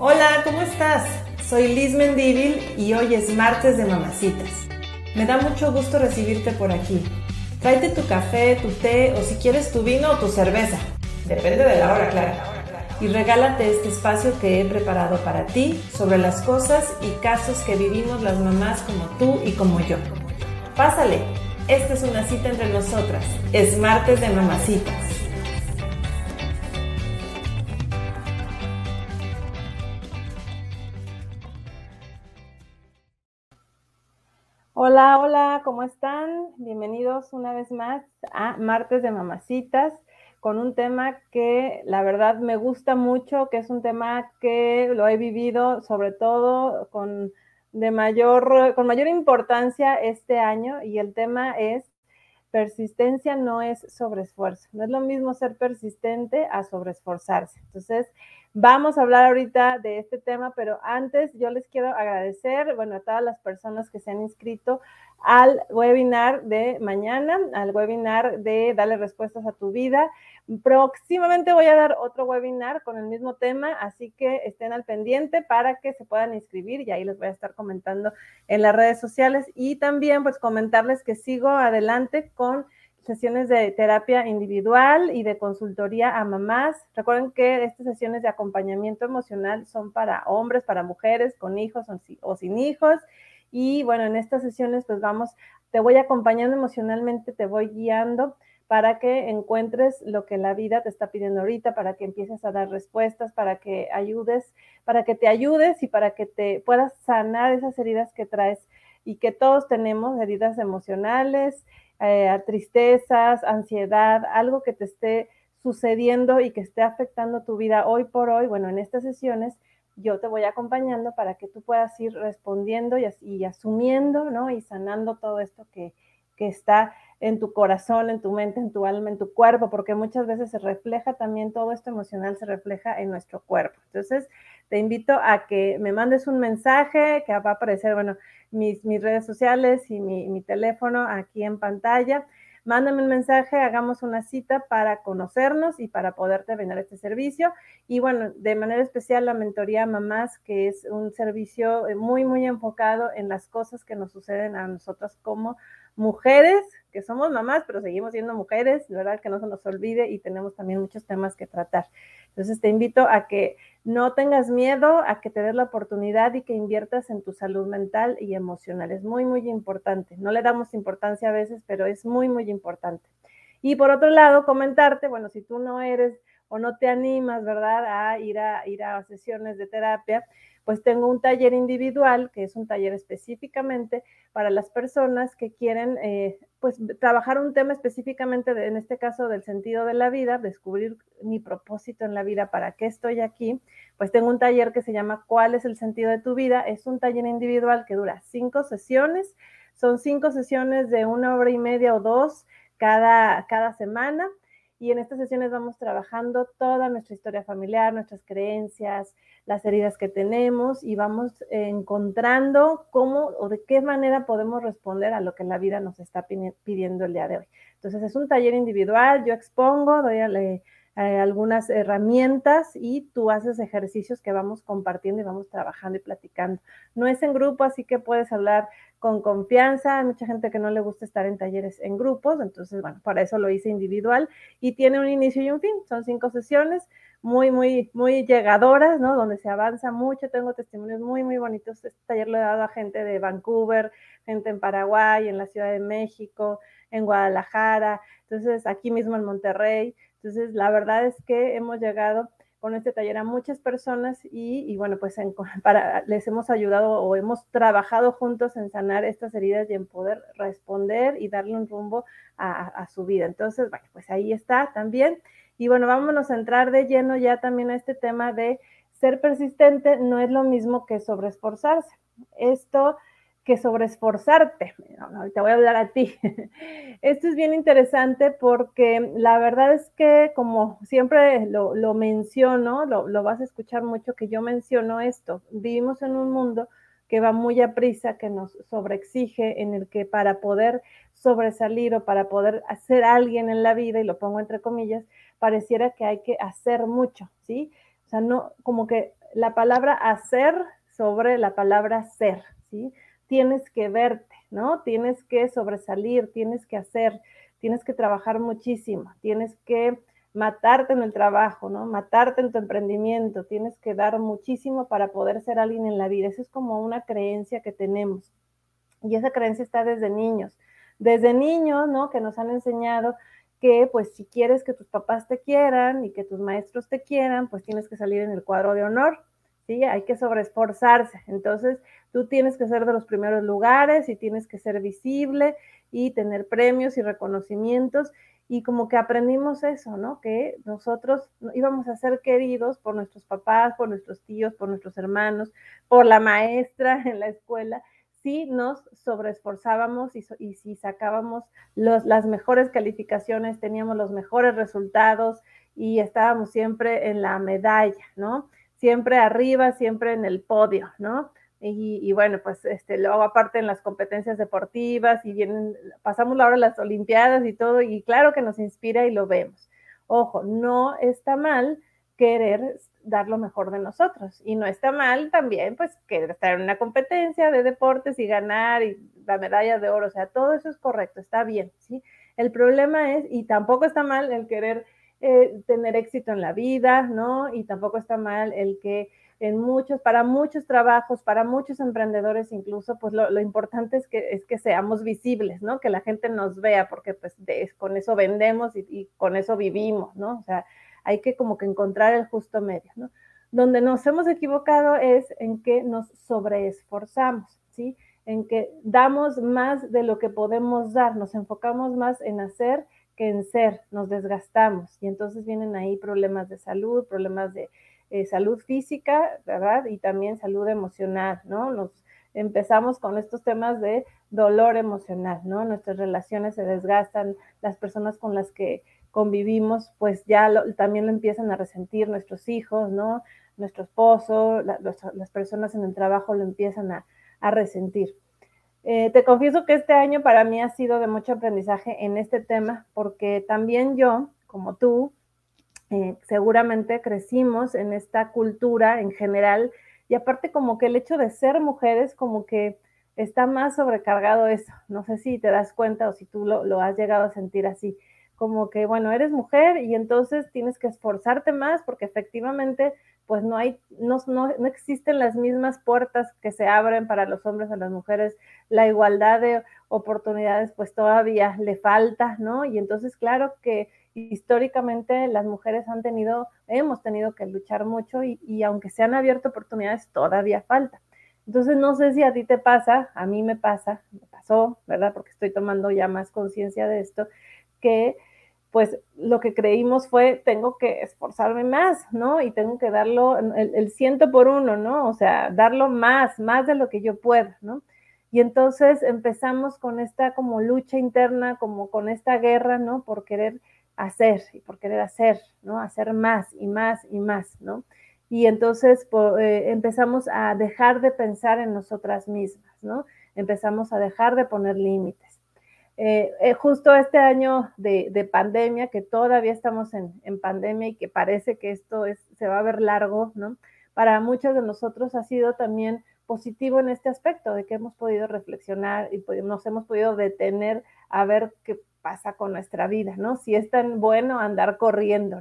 Hola, ¿cómo estás? Soy Liz Mendívil y hoy es martes de mamacitas. Me da mucho gusto recibirte por aquí. Tráete tu café, tu té o si quieres tu vino o tu cerveza. Depende de la hora, claro. Y regálate este espacio que he preparado para ti sobre las cosas y casos que vivimos las mamás como tú y como yo. Pásale, esta es una cita entre nosotras. Es martes de mamacitas. Hola, hola, ¿cómo están? Bienvenidos una vez más a Martes de Mamacitas con un tema que la verdad me gusta mucho, que es un tema que lo he vivido sobre todo con de mayor con mayor importancia este año y el tema es persistencia no es sobreesfuerzo. No es lo mismo ser persistente a sobreesforzarse. Entonces, Vamos a hablar ahorita de este tema, pero antes yo les quiero agradecer, bueno, a todas las personas que se han inscrito al webinar de mañana, al webinar de Dale respuestas a tu vida. Próximamente voy a dar otro webinar con el mismo tema, así que estén al pendiente para que se puedan inscribir y ahí les voy a estar comentando en las redes sociales y también pues comentarles que sigo adelante con sesiones de terapia individual y de consultoría a mamás. Recuerden que estas sesiones de acompañamiento emocional son para hombres, para mujeres, con hijos o sin hijos. Y bueno, en estas sesiones pues vamos, te voy acompañando emocionalmente, te voy guiando para que encuentres lo que la vida te está pidiendo ahorita, para que empieces a dar respuestas, para que ayudes, para que te ayudes y para que te puedas sanar esas heridas que traes y que todos tenemos, heridas emocionales, eh, tristezas, ansiedad, algo que te esté sucediendo y que esté afectando tu vida hoy por hoy, bueno, en estas sesiones yo te voy acompañando para que tú puedas ir respondiendo y, asumiendo, ¿no? Y sanando todo esto que, que está en tu corazón, en tu mente, en tu alma, en tu cuerpo, porque muchas veces se refleja también todo esto emocional, se refleja en nuestro cuerpo. Entonces, te invito a que me mandes un mensaje que va a aparecer, bueno, mis, mis redes sociales y mi, mi teléfono aquí en pantalla. Mándame un mensaje, hagamos una cita para conocernos y para poderte brindar este servicio. Y bueno, de manera especial la mentoría Mamás, que es un servicio eh, muy, muy enfocado en las cosas que nos suceden a nosotras como mujeres, que somos mamás, pero seguimos siendo mujeres, verdad que no se nos olvide y tenemos también muchos temas que tratar. Entonces te invito a que no tengas miedo, a que te des la oportunidad y que inviertas en tu salud mental y emocional. Es muy, muy importante. No le damos importancia a veces, pero es muy, muy importante. Y por otro lado, comentarte, bueno, si tú no eres o no te animas, ¿verdad?, a ir a, ir a sesiones de terapia, pues tengo un taller individual, que es un taller específicamente para las personas que quieren, eh, pues, trabajar un tema específicamente, en este caso, del sentido de la vida, descubrir mi propósito en la vida, para qué estoy aquí. Pues tengo un taller que se llama ¿Cuál es el sentido de tu vida? Es un taller individual que dura cinco sesiones. Son cinco sesiones de una hora y media o dos cada, cada semana. Y en estas sesiones vamos trabajando toda nuestra historia familiar, nuestras creencias, las heridas que tenemos y vamos encontrando cómo o de qué manera podemos responder a lo que la vida nos está pidiendo el día de hoy. Entonces es un taller individual, yo expongo, doy algunas herramientas y tú haces ejercicios que vamos compartiendo y vamos trabajando y platicando. No es en grupo, así que puedes hablar con confianza. Hay mucha gente que no le gusta estar en talleres en grupos, entonces, bueno, para eso lo hice individual y tiene un inicio y un fin. Son cinco sesiones muy, muy, muy llegadoras, ¿no? Donde se avanza mucho. Tengo testimonios muy, muy bonitos. Este taller lo he dado a gente de Vancouver, gente en Paraguay, en la Ciudad de México, en Guadalajara, entonces aquí mismo en Monterrey. Entonces, la verdad es que hemos llegado con este taller a muchas personas y, bueno, pues para, les hemos ayudado o hemos trabajado juntos en sanar estas heridas y en poder responder y darle un rumbo a, a su vida. Entonces, bueno, pues ahí está también. Y bueno, vámonos a entrar de lleno ya también a este tema de ser persistente no es lo mismo que sobreesforzarse. Esto que sobreesforzarte. te voy a hablar a ti. Esto es bien interesante porque la verdad es que como siempre lo, menciono, lo, lo, vas a escuchar mucho que yo menciono esto. Vivimos en un mundo que va muy a prisa, que nos sobreexige, en el que para poder sobresalir o para poder hacer alguien en la vida, y lo pongo entre comillas, pareciera que hay que hacer mucho, ¿sí? O sea, no, como que la palabra hacer sobre la palabra ser, ¿sí? Tienes que verte, ¿no? Tienes que sobresalir, tienes que hacer, tienes que trabajar muchísimo, tienes que matarte en el trabajo, ¿no? Matarte en tu emprendimiento, tienes que dar muchísimo para poder ser alguien en la vida. Eso es como una creencia que tenemos. Y esa creencia está desde niños. Desde niños, ¿no? Que nos han enseñado que pues si quieres que tus papás te quieran y que tus maestros te quieran, pues tienes que salir en el cuadro de honor, ¿sí? Hay que sobreesforzarse. Entonces, tú tienes que ser de los primeros lugares y tienes que ser visible y tener premios y reconocimientos y como que aprendimos eso, ¿no? Que nosotros íbamos a ser queridos por nuestros papás, por nuestros tíos, por nuestros hermanos, por la maestra en la escuela, si nos sobreesforzábamos y, y si sacábamos las mejores calificaciones, teníamos los mejores resultados y estábamos siempre en la medalla, ¿no? Siempre arriba, siempre en el podio, ¿no? Y, bueno, pues este, luego aparte en las competencias deportivas y vienen, pasamos la hora de las Olimpiadas y todo, y claro que nos inspira y lo vemos. Ojo, no está mal querer dar lo mejor de nosotros y no está mal también pues querer estar en una competencia de deportes y ganar y la medalla de oro, o sea, todo eso es correcto, está bien, ¿sí? El problema es, y tampoco está mal el querer eh, tener éxito en la vida, ¿no? Y tampoco está mal el que en muchos, para muchos trabajos, para muchos emprendedores incluso, pues lo, importante es que, es que seamos visibles, ¿no? Que la gente nos vea, porque pues con eso vendemos y, y, con eso vivimos, ¿no? O sea, hay que como que encontrar el justo medio, ¿no? Donde nos hemos equivocado es en que nos sobreesforzamos, ¿sí? En que damos más de lo que podemos dar, nos enfocamos más en hacer que en ser, nos desgastamos y entonces vienen ahí problemas de salud, problemas de eh, salud física, ¿verdad? Y también salud emocional, ¿no? Nos empezamos con estos temas de dolor emocional, ¿no? Nuestras relaciones se desgastan, las personas con las que convivimos, pues ya también lo empiezan a resentir nuestros hijos, ¿no? Nuestro esposo, las personas en el trabajo lo empiezan a, resentir. Eh, te confieso que este año para mí ha sido de mucho aprendizaje en este tema, porque también yo, como tú, eh, seguramente crecimos en esta cultura en general y aparte como que el hecho de ser mujeres como que está más sobrecargado eso. No sé si te das cuenta o si tú lo, has llegado a sentir así. Como que, bueno, eres mujer y entonces tienes que esforzarte más porque efectivamente pues no hay, no, no, no, existen las mismas puertas que se abren para los hombres a las mujeres, la igualdad de oportunidades pues todavía le falta, ¿no? Y entonces claro que históricamente las mujeres han tenido, hemos tenido que luchar mucho y, aunque se han abierto oportunidades, todavía falta. Entonces, no sé si a ti te pasa, a mí me pasa, me pasó, ¿verdad? Porque estoy tomando ya más conciencia de esto, que pues lo que creímos fue, tengo que esforzarme más, ¿no? Y tengo que darlo el, ciento por uno, ¿no? O sea, darlo más, más de lo que yo pueda, ¿no? Y entonces empezamos con esta como lucha interna, como con esta guerra, ¿no? Por querer hacer y por querer hacer, ¿no? Hacer más y más y más, ¿no? Y entonces eh, empezamos a dejar de pensar en nosotras mismas, ¿no? Empezamos a dejar de poner límites. Eh, eh, justo este año de, pandemia, que todavía estamos en, pandemia y que parece que esto es, se va a ver largo. Para muchos de nosotros ha sido también positivo en este aspecto, de que hemos podido reflexionar y nos hemos podido detener a ver qué pasa con nuestra vida, ¿no? Si es tan bueno andar corriendo.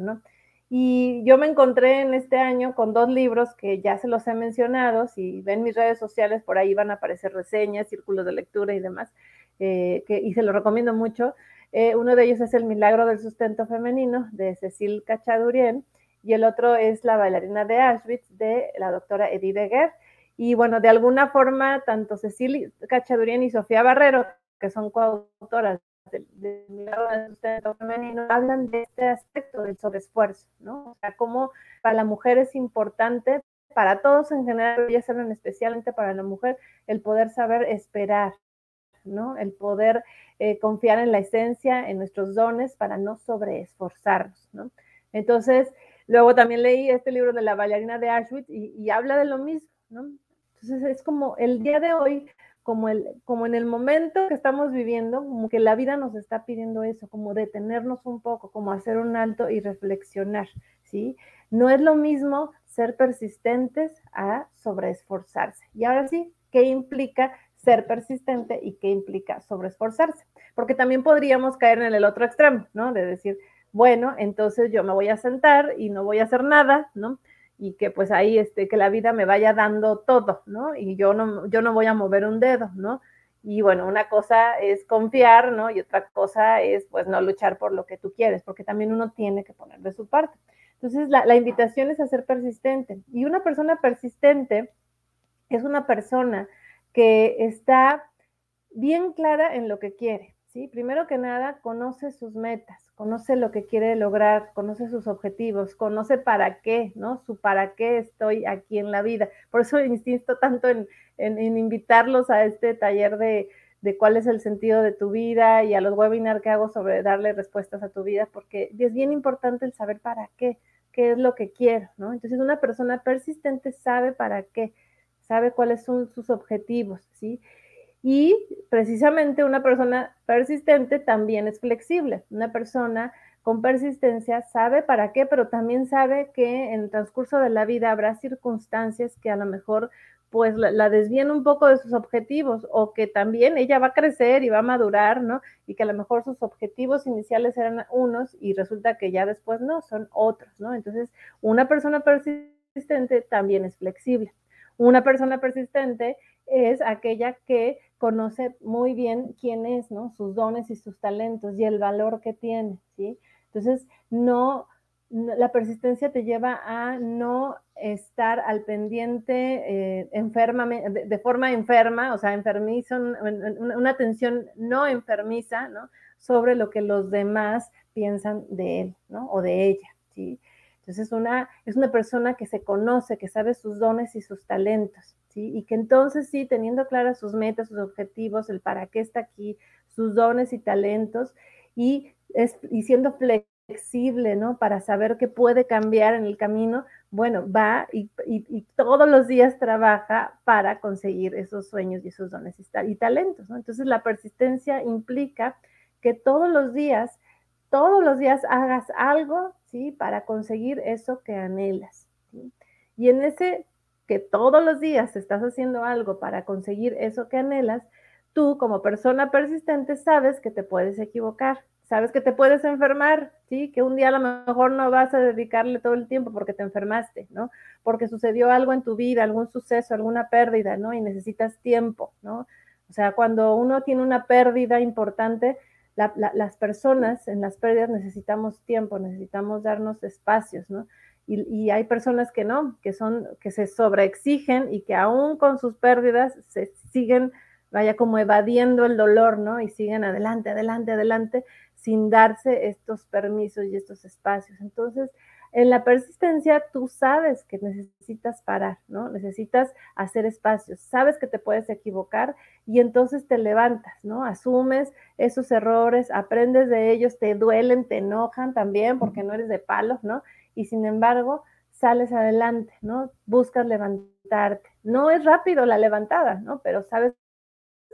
Y yo me encontré en este año con dos libros que ya se los he mencionado, si ven mis redes sociales, por ahí van a aparecer reseñas, círculos de lectura y demás, eh, y se los recomiendo mucho. Eh, uno de ellos es El Milagro del Sustento Femenino de Cecil Cachadurien y el otro es La bailarina de Auschwitz de la doctora Edith Beguer. Y bueno, de alguna forma, tanto Cecil Cachadurien y Sofía Barrero, que son coautoras del sustento femenino hablan de este aspecto del sobreesfuerzo, ¿no? O sea, cómo para la mujer es importante, para todos en general, ya saben especialmente para la mujer, el poder saber esperar, ¿no? El poder eh, confiar en la esencia, en nuestros dones para no sobreesforzarnos, ¿no? Entonces, luego también leí este libro de la bailarina de Auschwitz y, habla de lo mismo, ¿no? Entonces es como el día de hoy como, el, como en el momento que estamos viviendo, como que la vida nos está pidiendo eso, como detenernos un poco, como hacer un alto y reflexionar. ¿sí? No es lo mismo ser persistentes a sobreesforzarse. Y ahora sí, ¿qué implica ser persistente y qué implica sobreesforzarse? Porque también podríamos caer en el otro extremo, ¿no? De decir, bueno, entonces yo me voy a sentar y no voy a hacer nada, ¿no? Y que pues ahí, este, que la vida me vaya dando todo, ¿no? Y yo no, yo no voy a mover un dedo, ¿no? Y bueno, una cosa es confiar, ¿no? Y otra cosa es pues no luchar por lo que tú quieres, porque también uno tiene que poner de su parte. Entonces, la, la invitación es a ser persistente. Y una persona persistente es una persona que está bien clara en lo que quiere, ¿sí? Primero que nada, conoce sus metas, conoce lo que quiere lograr, conoce sus objetivos, conoce para qué, ¿no? Su para qué estoy aquí en la vida. Por eso insisto tanto en, en, invitarlos a este taller de, de, cuál es el sentido de tu vida y a los webinars que hago sobre darle respuestas a tu vida, porque es bien importante el saber para qué, qué es lo que quiero, ¿no? Entonces una persona persistente sabe para qué, sabe cuáles son sus objetivos, ¿sí? Y precisamente una persona persistente también es flexible. Una persona con persistencia sabe para qué, pero también sabe que en el transcurso de la vida habrá circunstancias que a lo mejor pues la, la, desvíen un poco de sus objetivos o que también ella va a crecer y va a madurar, ¿no? Y que a lo mejor sus objetivos iniciales eran unos y resulta que ya después no, son otros, ¿no? Entonces, una persona persistente también es flexible. Una persona persistente es aquella que conoce muy bien quién es, ¿no? Sus dones y sus talentos y el valor que tiene, ¿sí? Entonces, no, la persistencia te lleva a no estar al pendiente eh, enferma, de, forma enferma, o sea, enfermizo, una, una atención no enfermiza, ¿no? Sobre lo que los demás piensan de él, ¿no? O de ella, ¿sí? Entonces, una, es una persona que se conoce, que sabe sus dones y sus talentos, ¿sí? Y que entonces sí, teniendo claras sus metas, sus objetivos, el para qué está aquí, sus dones y talentos, y, es, y siendo flexible, ¿no? Para saber que puede cambiar en el camino, bueno, va y, y, todos los días trabaja para conseguir esos sueños y esos dones y, talentos. Entonces la persistencia implica que todos los días, todos los días hagas algo, ¿sí? Para conseguir eso que anhelas. Y en ese que todos los días estás haciendo algo para conseguir eso que anhelas, tú como persona persistente sabes que te puedes equivocar, sabes que te puedes enfermar, ¿sí? Que un día a lo mejor no vas a dedicarle todo el tiempo porque te enfermaste, ¿no? Porque sucedió algo en tu vida, algún suceso, alguna pérdida, ¿no? Y necesitas tiempo, ¿no? O sea, cuando uno tiene una pérdida importante, la, la, las personas en las pérdidas necesitamos tiempo, necesitamos darnos espacios, ¿no? Y, y, hay personas que no, que son, que se sobreexigen y que aún con sus pérdidas se siguen, vaya como evadiendo el dolor, ¿no? Y siguen adelante, adelante, adelante, sin darse estos permisos y estos espacios. Entonces, en la persistencia tú sabes que necesitas parar, ¿no? Necesitas hacer espacios, sabes que te puedes equivocar y entonces te levantas, ¿no? Asumes esos errores, aprendes de ellos, te duelen, te enojan también porque no eres de palos, ¿no? Y sin embargo, sales adelante, ¿no? Buscas levantarte. No es rápido la levantada, ¿no? Pero sabes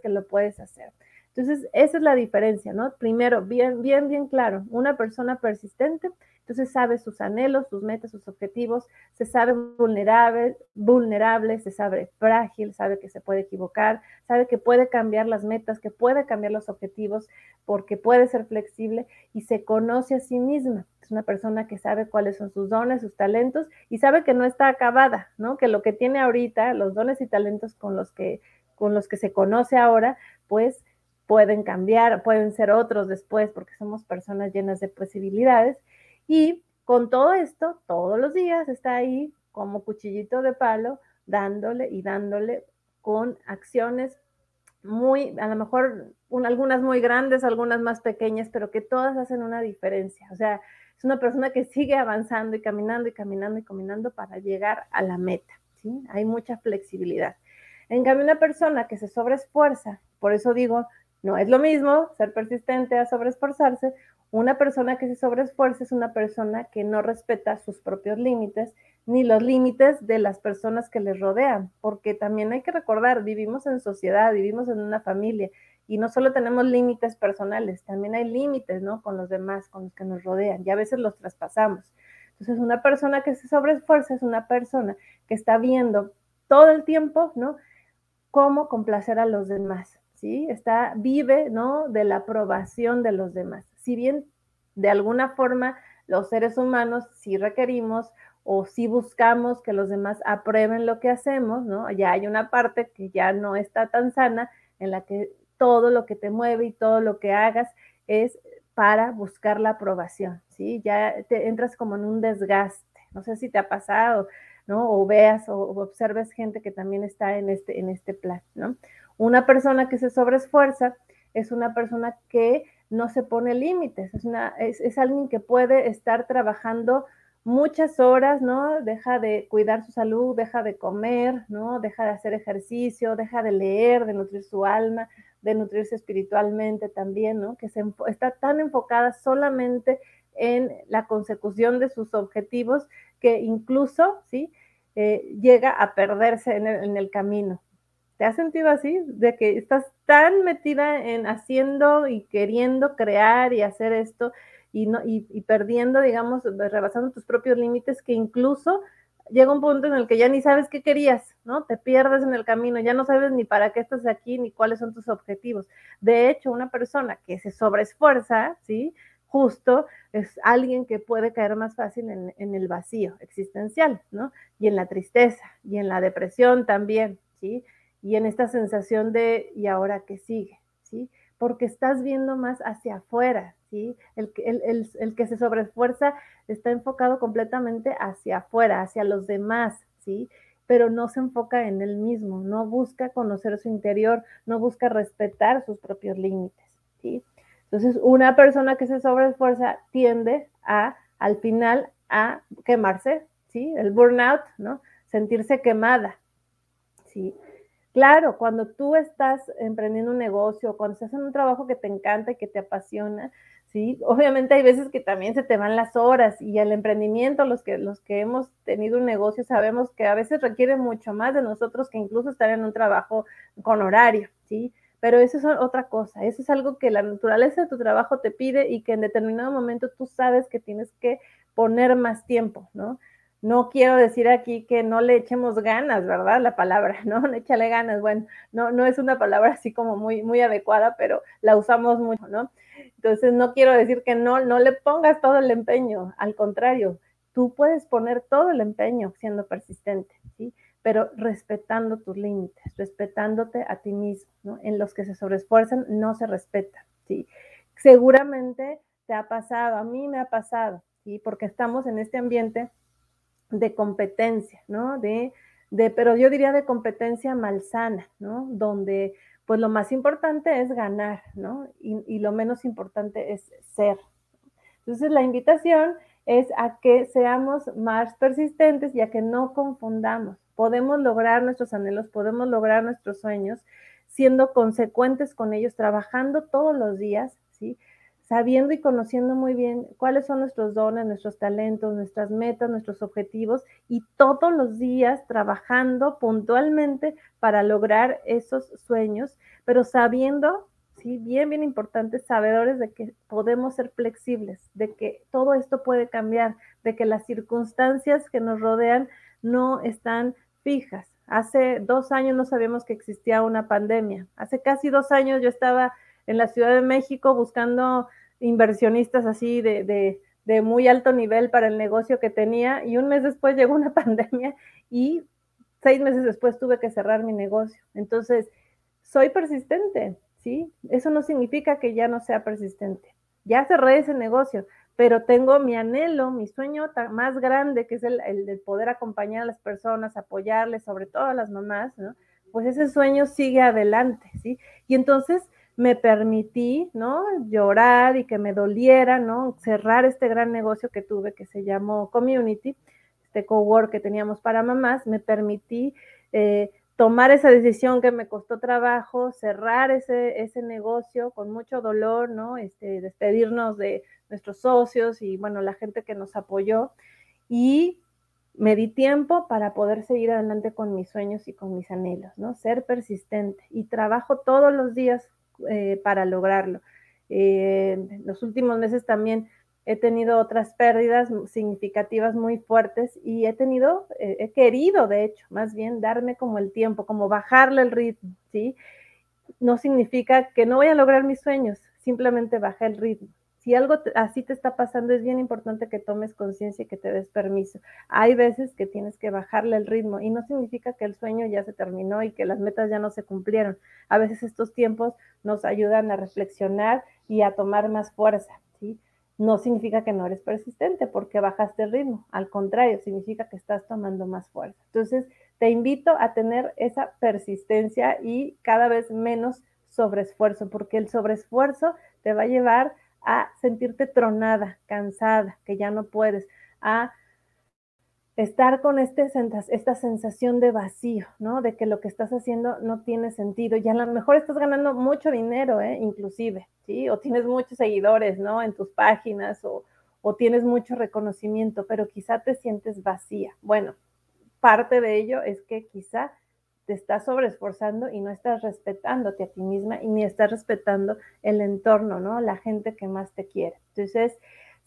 que lo puedes hacer. Entonces, esa es la diferencia, ¿no? Primero, bien, bien, bien claro, una persona persistente, entonces sabe sus anhelos, sus metas, sus objetivos, se sabe vulnerable, vulnerable, se sabe frágil, sabe que se puede equivocar, sabe que puede cambiar las metas, que puede cambiar los objetivos, porque puede ser flexible y se conoce a sí misma. Es una persona que sabe cuáles son sus dones, sus talentos y sabe que no está acabada, ¿no? Que lo que tiene ahorita, los dones y talentos con los que, con los que se conoce ahora, pues pueden cambiar, pueden ser otros después, porque somos personas llenas de posibilidades. Y con todo esto, todos los días está ahí como cuchillito de palo, dándole y dándole con acciones muy, a lo mejor un, algunas muy grandes, algunas más pequeñas, pero que todas hacen una diferencia. O sea, es una persona que sigue avanzando y caminando y caminando y caminando para llegar a la meta. ¿sí? Hay mucha flexibilidad. En cambio, una persona que se sobreesfuerza, por eso digo, no es lo mismo ser persistente a sobreesforzarse. Una persona que se sobreesfuerza es una persona que no respeta sus propios límites ni los límites de las personas que les rodean, porque también hay que recordar, vivimos en sociedad, vivimos en una familia y no solo tenemos límites personales, también hay límites, ¿no? Con los demás, con los que nos rodean y a veces los traspasamos. Entonces, una persona que se sobreesfuerza es una persona que está viendo todo el tiempo, ¿no? Cómo complacer a los demás, ¿sí? Está, vive, ¿no? De la aprobación de los demás. Si bien de alguna forma los seres humanos sí requerimos o si buscamos que los demás aprueben lo que hacemos, ¿no? Ya hay una parte que ya no está tan sana en la que todo lo que te mueve y todo lo que hagas es para buscar la aprobación, ¿sí? Ya te entras como en un desgaste. No sé si te ha pasado, ¿no? O veas o, observes gente que también está en este, en este plan, ¿no? Una persona que se sobreesfuerza es una persona que no se pone límites, es, una, es, alguien que puede estar trabajando muchas horas, ¿no? Deja de cuidar su salud, deja de comer, ¿no? Deja de hacer ejercicio, deja de leer, de nutrir su alma, de nutrirse espiritualmente también, ¿no? Que se, está tan enfocada solamente en la consecución de sus objetivos que incluso, ¿sí? Eh, llega a perderse en el camino. ¿Te has sentido así? De que estás tan metida en haciendo y queriendo crear y hacer esto y, no, y, y perdiendo, digamos, rebasando tus propios límites que incluso llega un punto en el que ya ni sabes qué querías, ¿no? Te pierdes en el camino, ya no sabes ni para qué estás aquí, ni cuáles son tus objetivos. De hecho, una persona que se sobreesfuerza, ¿sí? Justo es alguien que puede caer más fácil en, en el vacío existencial, ¿no? Y en la tristeza, y en la depresión también, ¿sí? Y en esta sensación de, ¿y ahora qué sigue? ¿Sí? Porque estás viendo más hacia afuera, ¿sí? El, el, el, el, que se sobreesfuerza está enfocado completamente hacia afuera, hacia los demás, ¿sí? Pero no se enfoca en él mismo, no busca conocer su interior, no busca respetar sus propios límites, ¿sí? Entonces, una persona que se sobreesfuerza tiende a, al final, a quemarse, ¿sí? El burnout, ¿no? Sentirse quemada, ¿sí? Claro, cuando tú estás emprendiendo un negocio, cuando estás en un trabajo que te encanta y que te apasiona, ¿sí? Obviamente hay veces que también se te van las horas y el emprendimiento, los que, los que hemos tenido un negocio, sabemos que a veces requiere mucho más de nosotros que incluso estar en un trabajo con horario, ¿sí? Pero eso es otra cosa, eso es algo que la naturaleza de tu trabajo te pide y que en determinado momento tú sabes que tienes que poner más tiempo, ¿no? No quiero decir aquí que no le echemos ganas, ¿verdad? La palabra, ¿no? Échale ganas. Bueno, no, no es una palabra así como muy, muy adecuada, pero la usamos mucho, ¿no? Entonces, no quiero decir que no, no le pongas todo el empeño, al contrario, tú puedes poner todo el empeño siendo persistente, ¿sí? Pero respetando tus límites, respetándote a ti mismo, ¿no? En los que se sobreesfuerzan no se respetan, ¿sí? Seguramente te ha pasado, a mí me ha pasado, ¿sí? Porque estamos en este ambiente de competencia, ¿no? De, de, pero yo diría de competencia malsana, ¿no? Donde pues lo más importante es ganar, ¿no? Y, y, lo menos importante es ser. Entonces la invitación es a que seamos más persistentes y a que no confundamos. Podemos lograr nuestros anhelos, podemos lograr nuestros sueños siendo consecuentes con ellos, trabajando todos los días, ¿sí? Sabiendo y conociendo muy bien cuáles son nuestros dones, nuestros talentos, nuestras metas, nuestros objetivos y todos los días trabajando puntualmente para lograr esos sueños, pero sabiendo, sí, bien, bien importante, sabedores de que podemos ser flexibles, de que todo esto puede cambiar, de que las circunstancias que nos rodean no están fijas. Hace dos años no sabíamos que existía una pandemia. Hace casi dos años yo estaba en la Ciudad de México buscando inversionistas así de, de, muy alto nivel para el negocio que tenía y un mes después llegó una pandemia y seis meses después tuve que cerrar mi negocio. Entonces, soy persistente, ¿sí? Eso no significa que ya no sea persistente. Ya cerré ese negocio, pero tengo mi anhelo, mi sueño más grande, que es el, el de poder acompañar a las personas, apoyarles, sobre todo a las mamás, ¿no? Pues ese sueño sigue adelante, ¿sí? Y entonces me permití, ¿no? Llorar y que me doliera, ¿no? Cerrar este gran negocio que tuve que se llamó Community, este cowork que teníamos para mamás, me permití eh, tomar esa decisión que me costó trabajo, cerrar ese, ese negocio con mucho dolor, ¿no? Este, despedirnos de nuestros socios y, bueno, la gente que nos apoyó. Y me di tiempo para poder seguir adelante con mis sueños y con mis anhelos, ¿no? Ser persistente. Y trabajo todos los días eh, para lograrlo. Eh, en los últimos meses también he tenido otras pérdidas significativas muy fuertes y he tenido, eh, he querido, de hecho, más bien darme como el tiempo, como bajarle el ritmo, ¿sí? No significa que no voy a lograr mis sueños, simplemente baja el ritmo. Si algo así te está pasando, es bien importante que tomes conciencia y que te des permiso. Hay veces que tienes que bajarle el ritmo y no significa que el sueño ya se terminó y que las metas ya no se cumplieron. A veces estos tiempos nos ayudan a reflexionar y a tomar más fuerza, ¿sí? No significa que no eres persistente porque bajaste el ritmo. Al contrario, significa que estás tomando más fuerza. Entonces, te invito a tener esa persistencia y cada vez menos sobreesfuerzo, porque el sobreesfuerzo te va a llevar a sentirte tronada, cansada, que ya no puedes, a estar con este, esta sensación de vacío, ¿no? De que lo que estás haciendo no tiene sentido. Y a lo mejor estás ganando mucho dinero, ¿eh? Inclusive, ¿sí? O tienes muchos seguidores, ¿no? En tus páginas o, o tienes mucho reconocimiento, pero quizá te sientes vacía. Bueno, parte de ello es que quizá te estás sobreesforzando y no estás respetándote a ti misma y ni estás respetando el entorno, ¿no? La gente que más te quiere. Entonces,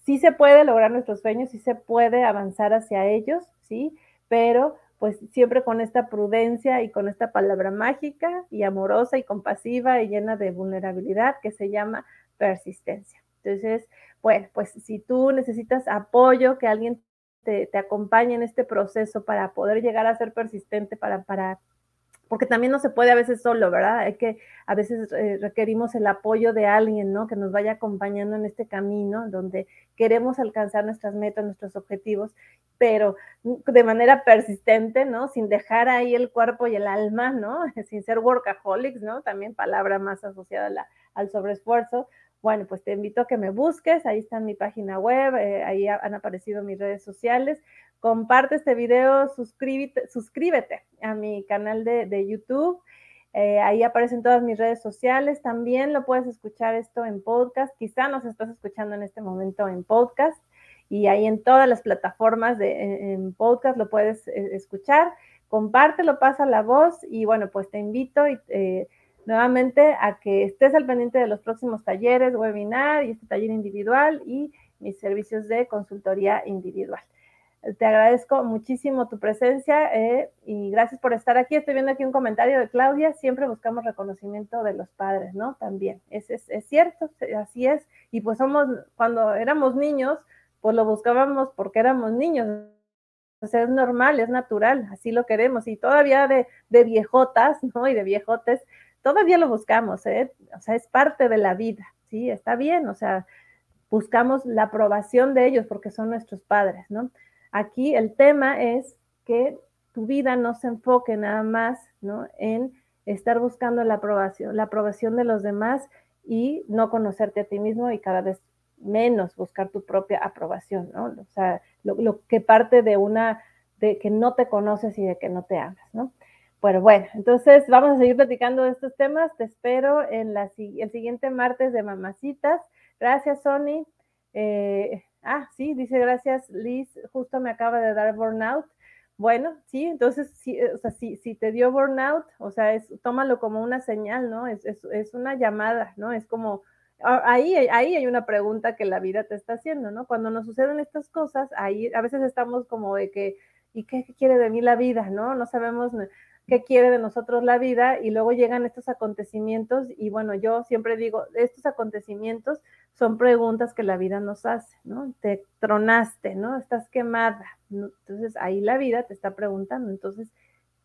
sí se puede lograr nuestros sueños, sí se puede avanzar hacia ellos, ¿sí? Pero pues siempre con esta prudencia y con esta palabra mágica y amorosa y compasiva y llena de vulnerabilidad que se llama persistencia. Entonces, bueno, pues si tú necesitas apoyo, que alguien te, te acompañe en este proceso para poder llegar a ser persistente, para, para porque también no se puede a veces solo, ¿verdad? Hay que, a veces eh, requerimos el apoyo de alguien, ¿no? Que nos vaya acompañando en este camino donde queremos alcanzar nuestras metas, nuestros objetivos, pero de manera persistente, ¿no? Sin dejar ahí el cuerpo y el alma, ¿no? Sin ser workaholics, ¿no? También palabra más asociada al sobreesfuerzo. Bueno, pues te invito a que me busques, ahí está mi página web, eh, ahí han aparecido mis redes sociales comparte este video, suscríbete, suscríbete a mi canal de, YouTube. Eh, ahí aparecen todas mis redes sociales. También lo puedes escuchar esto en podcast. Quizá nos estás escuchando en este momento en podcast y ahí en todas las plataformas de en podcast lo puedes eh, escuchar. Compártelo, pasa la voz y bueno, pues te invito y, eh, nuevamente a que estés al pendiente de los próximos talleres, webinar y este taller individual y mis servicios de consultoría individual. Te agradezco muchísimo tu presencia eh, y gracias por estar aquí. Estoy viendo aquí un comentario de Claudia. Siempre buscamos reconocimiento de los padres, ¿no? También. Es, es, es cierto, así es. Y pues somos, cuando éramos niños, pues lo buscábamos porque éramos niños. O sea, es normal, es natural, así lo queremos. Y todavía de, de viejotas, ¿no? Y de viejotes, todavía lo buscamos, ¿eh? O sea, es parte de la vida, ¿sí? Está bien, o sea, buscamos la aprobación de ellos porque son nuestros padres, ¿no? Aquí el tema es que tu vida no se enfoque nada más ¿no? en estar buscando la aprobación, la aprobación de los demás y no conocerte a ti mismo y cada vez menos buscar tu propia aprobación, ¿no? O sea, lo, que parte de una, de que no te conoces y de que no te amas, ¿no? Bueno, bueno, entonces vamos a seguir platicando de estos temas. Te espero en la, el siguiente martes de Mamacitas. Gracias, Sony. Eh, Ah, sí, dice gracias Liz, justo me acaba de dar burnout. Bueno, sí, entonces, sí, eh, o sea, si, te dio burnout, o sea, es, tómalo como una señal, ¿no? Es, una llamada, ¿no? Es como, ah, ahí, ahí hay una pregunta que la vida te está haciendo, ¿no? Cuando nos suceden estas cosas, ahí a veces estamos como de que, ¿y qué quiere de mí la vida, no? No sabemos qué quiere de nosotros la vida y luego llegan estos acontecimientos y bueno, yo siempre digo, estos acontecimientos son preguntas que la vida nos hace, ¿no? Te tronaste, ¿no? Estás quemada. Entonces ahí la vida te está preguntando, entonces,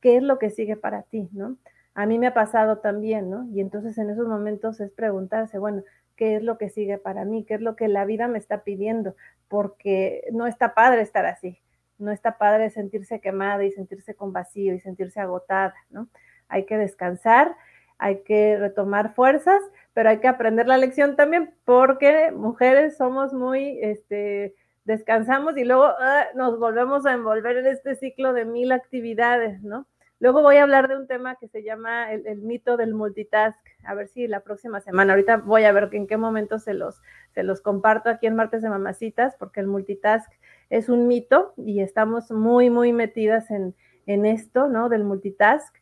¿qué es lo que sigue para ti, ¿no? A mí me ha pasado también, ¿no? Y entonces en esos momentos es preguntarse, bueno, ¿qué es lo que sigue para mí? ¿Qué es lo que la vida me está pidiendo? Porque no está padre estar así, no está padre sentirse quemada y sentirse con vacío y sentirse agotada, ¿no? Hay que descansar, hay que retomar fuerzas pero hay que aprender la lección también porque mujeres somos muy, este, descansamos y luego ah, nos volvemos a envolver en este ciclo de mil actividades, ¿no? Luego voy a hablar de un tema que se llama el, mito del multitask. A ver si la próxima semana, ahorita voy a ver en qué momento se los, se los comparto aquí en Martes de Mamacitas, porque el multitask es un mito y estamos muy, muy metidas en, en esto, ¿no? Del multitask.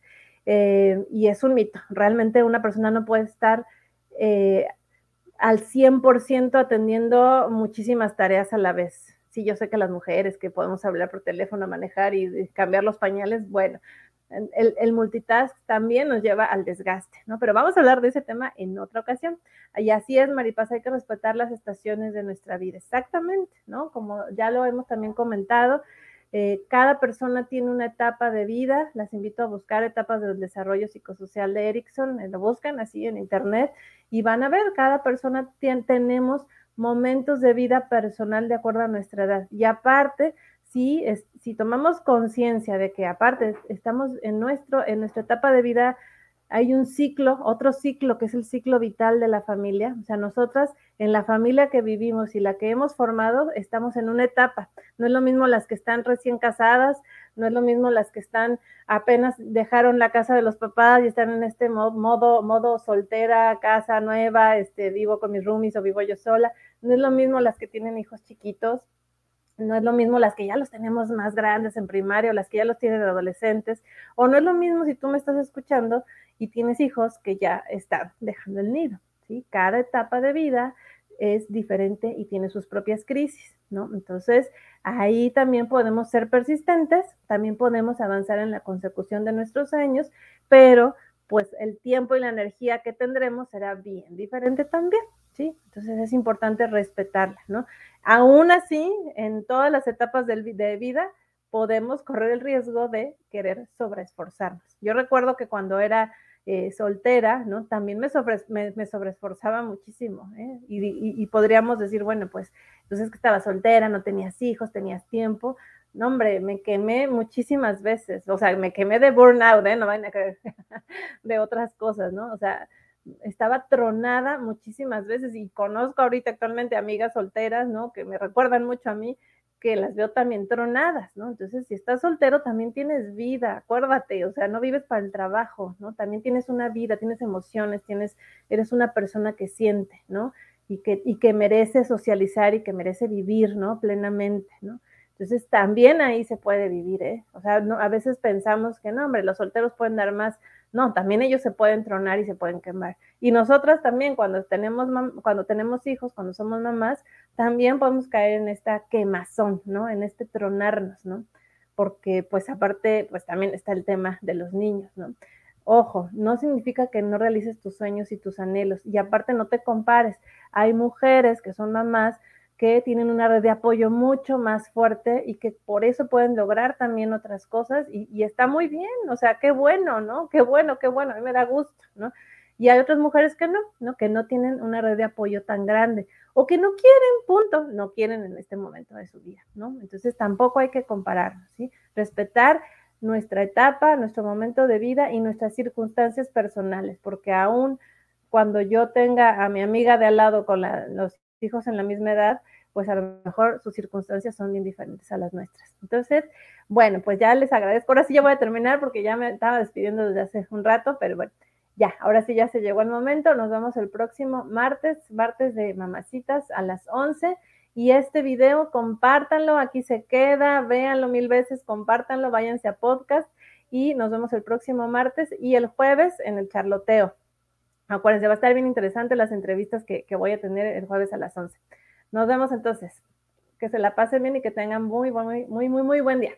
Eh, y es un mito. Realmente una persona no puede estar eh, al 100% atendiendo muchísimas tareas a la vez. Sí, yo sé que las mujeres que podemos hablar por teléfono, manejar y cambiar los pañales, bueno, el, el, multitask también nos lleva al desgaste, ¿no? Pero vamos a hablar de ese tema en otra ocasión. Y así es, Maripaz, hay que respetar las estaciones de nuestra vida, exactamente, ¿no? Como ya lo hemos también comentado, eh, cada persona tiene una etapa de vida, las invito a buscar etapas del desarrollo psicosocial de Erickson, eh, lo buscan así en internet y van a ver, cada persona tiene, tenemos momentos de vida personal de acuerdo a nuestra edad. Y aparte, si, si tomamos conciencia de que aparte estamos en, nuestro, en nuestra etapa de vida, hay un ciclo, otro ciclo que es el ciclo vital de la familia. O sea, nosotras en la familia que vivimos y la que hemos formado, estamos en una etapa. No es lo mismo las que están recién casadas, no es lo mismo las que están apenas dejaron la casa de los papás y están en este modo, modo soltera, casa nueva, este, vivo con mis roomies o vivo yo sola. No es lo mismo las que tienen hijos chiquitos, no es lo mismo las que ya los tenemos más grandes en primaria o las que ya los tienen adolescentes, o no es lo mismo si tú me estás escuchando y tienes hijos que ya están dejando el nido, ¿sí? Cada etapa de vida es diferente y tiene sus propias crisis, ¿no? Entonces, ahí también podemos ser persistentes, también podemos avanzar en la consecución de nuestros sueños, pero pues el tiempo y la energía que tendremos será bien diferente también, ¿sí? Entonces es importante respetarla, ¿no? Aún así, en todas las etapas de vida, podemos correr el riesgo de querer sobreesforzarnos. Yo recuerdo que cuando era eh, soltera, ¿no? También me, sobre, sobreesforzaba muchísimo, ¿eh? y, podríamos decir, bueno, pues entonces que estaba soltera, no tenías hijos, tenías tiempo. No, hombre, me quemé muchísimas veces, o sea, me quemé de burnout, ¿eh? No vayan a creer, de otras cosas, ¿no? O sea, estaba tronada muchísimas veces y conozco ahorita actualmente amigas solteras, ¿no? Que me recuerdan mucho a mí, que las veo también tronadas, ¿no? Entonces, si estás soltero, también tienes vida, acuérdate, o sea, no vives para el trabajo, ¿no? También tienes una vida, tienes emociones, tienes, eres una persona que siente, ¿no? Y que, y que merece socializar y que merece vivir, ¿no? Plenamente, ¿no? Entonces, también ahí se puede vivir, ¿eh? O sea, a veces pensamos que no, hombre, los solteros pueden dar más. No, también ellos se pueden tronar y se pueden quemar. Y nosotras también, cuando tenemos, cuando tenemos hijos, cuando somos mamás, también podemos caer en esta quemazón, ¿no? En este tronarnos, ¿no? Porque, pues, aparte, pues también está el tema de los niños, ¿no? Ojo, no significa que no realices tus sueños y tus anhelos. Y aparte, no te compares. Hay mujeres que son mamás que tienen una red de apoyo mucho más fuerte y que por eso pueden lograr también otras cosas y, está muy bien, o sea, qué bueno, ¿no? Qué bueno, qué bueno, a mí me da gusto, ¿no? Y hay otras mujeres que no, ¿no? Que no tienen una red de apoyo tan grande o que no quieren, punto, no quieren en este momento de su vida, ¿no? Entonces tampoco hay que compararnos, ¿sí? Respetar nuestra etapa, nuestro momento de vida y nuestras circunstancias personales, porque aún cuando yo tenga a mi amiga de al lado con los hijos en la misma edad, pues a lo mejor sus circunstancias son bien diferentes a las nuestras. Entonces, bueno, pues ya les agradezco. Ahora sí ya voy a terminar porque ya me estaba despidiendo desde hace un rato, pero bueno, ya, ahora sí ya se llegó el momento. Nos vemos el próximo martes, martes de mamacitas a las 11. Y este video, compártanlo, aquí se queda, véanlo mil veces, compártanlo, váyanse a podcast y nos vemos el próximo martes y el jueves en el charloteo. Acuérdense, va a estar bien interesante las entrevistas que, que voy a tener el jueves a las 11. Nos vemos entonces. Que se la pasen bien y que tengan muy, muy, muy, muy, muy buen día.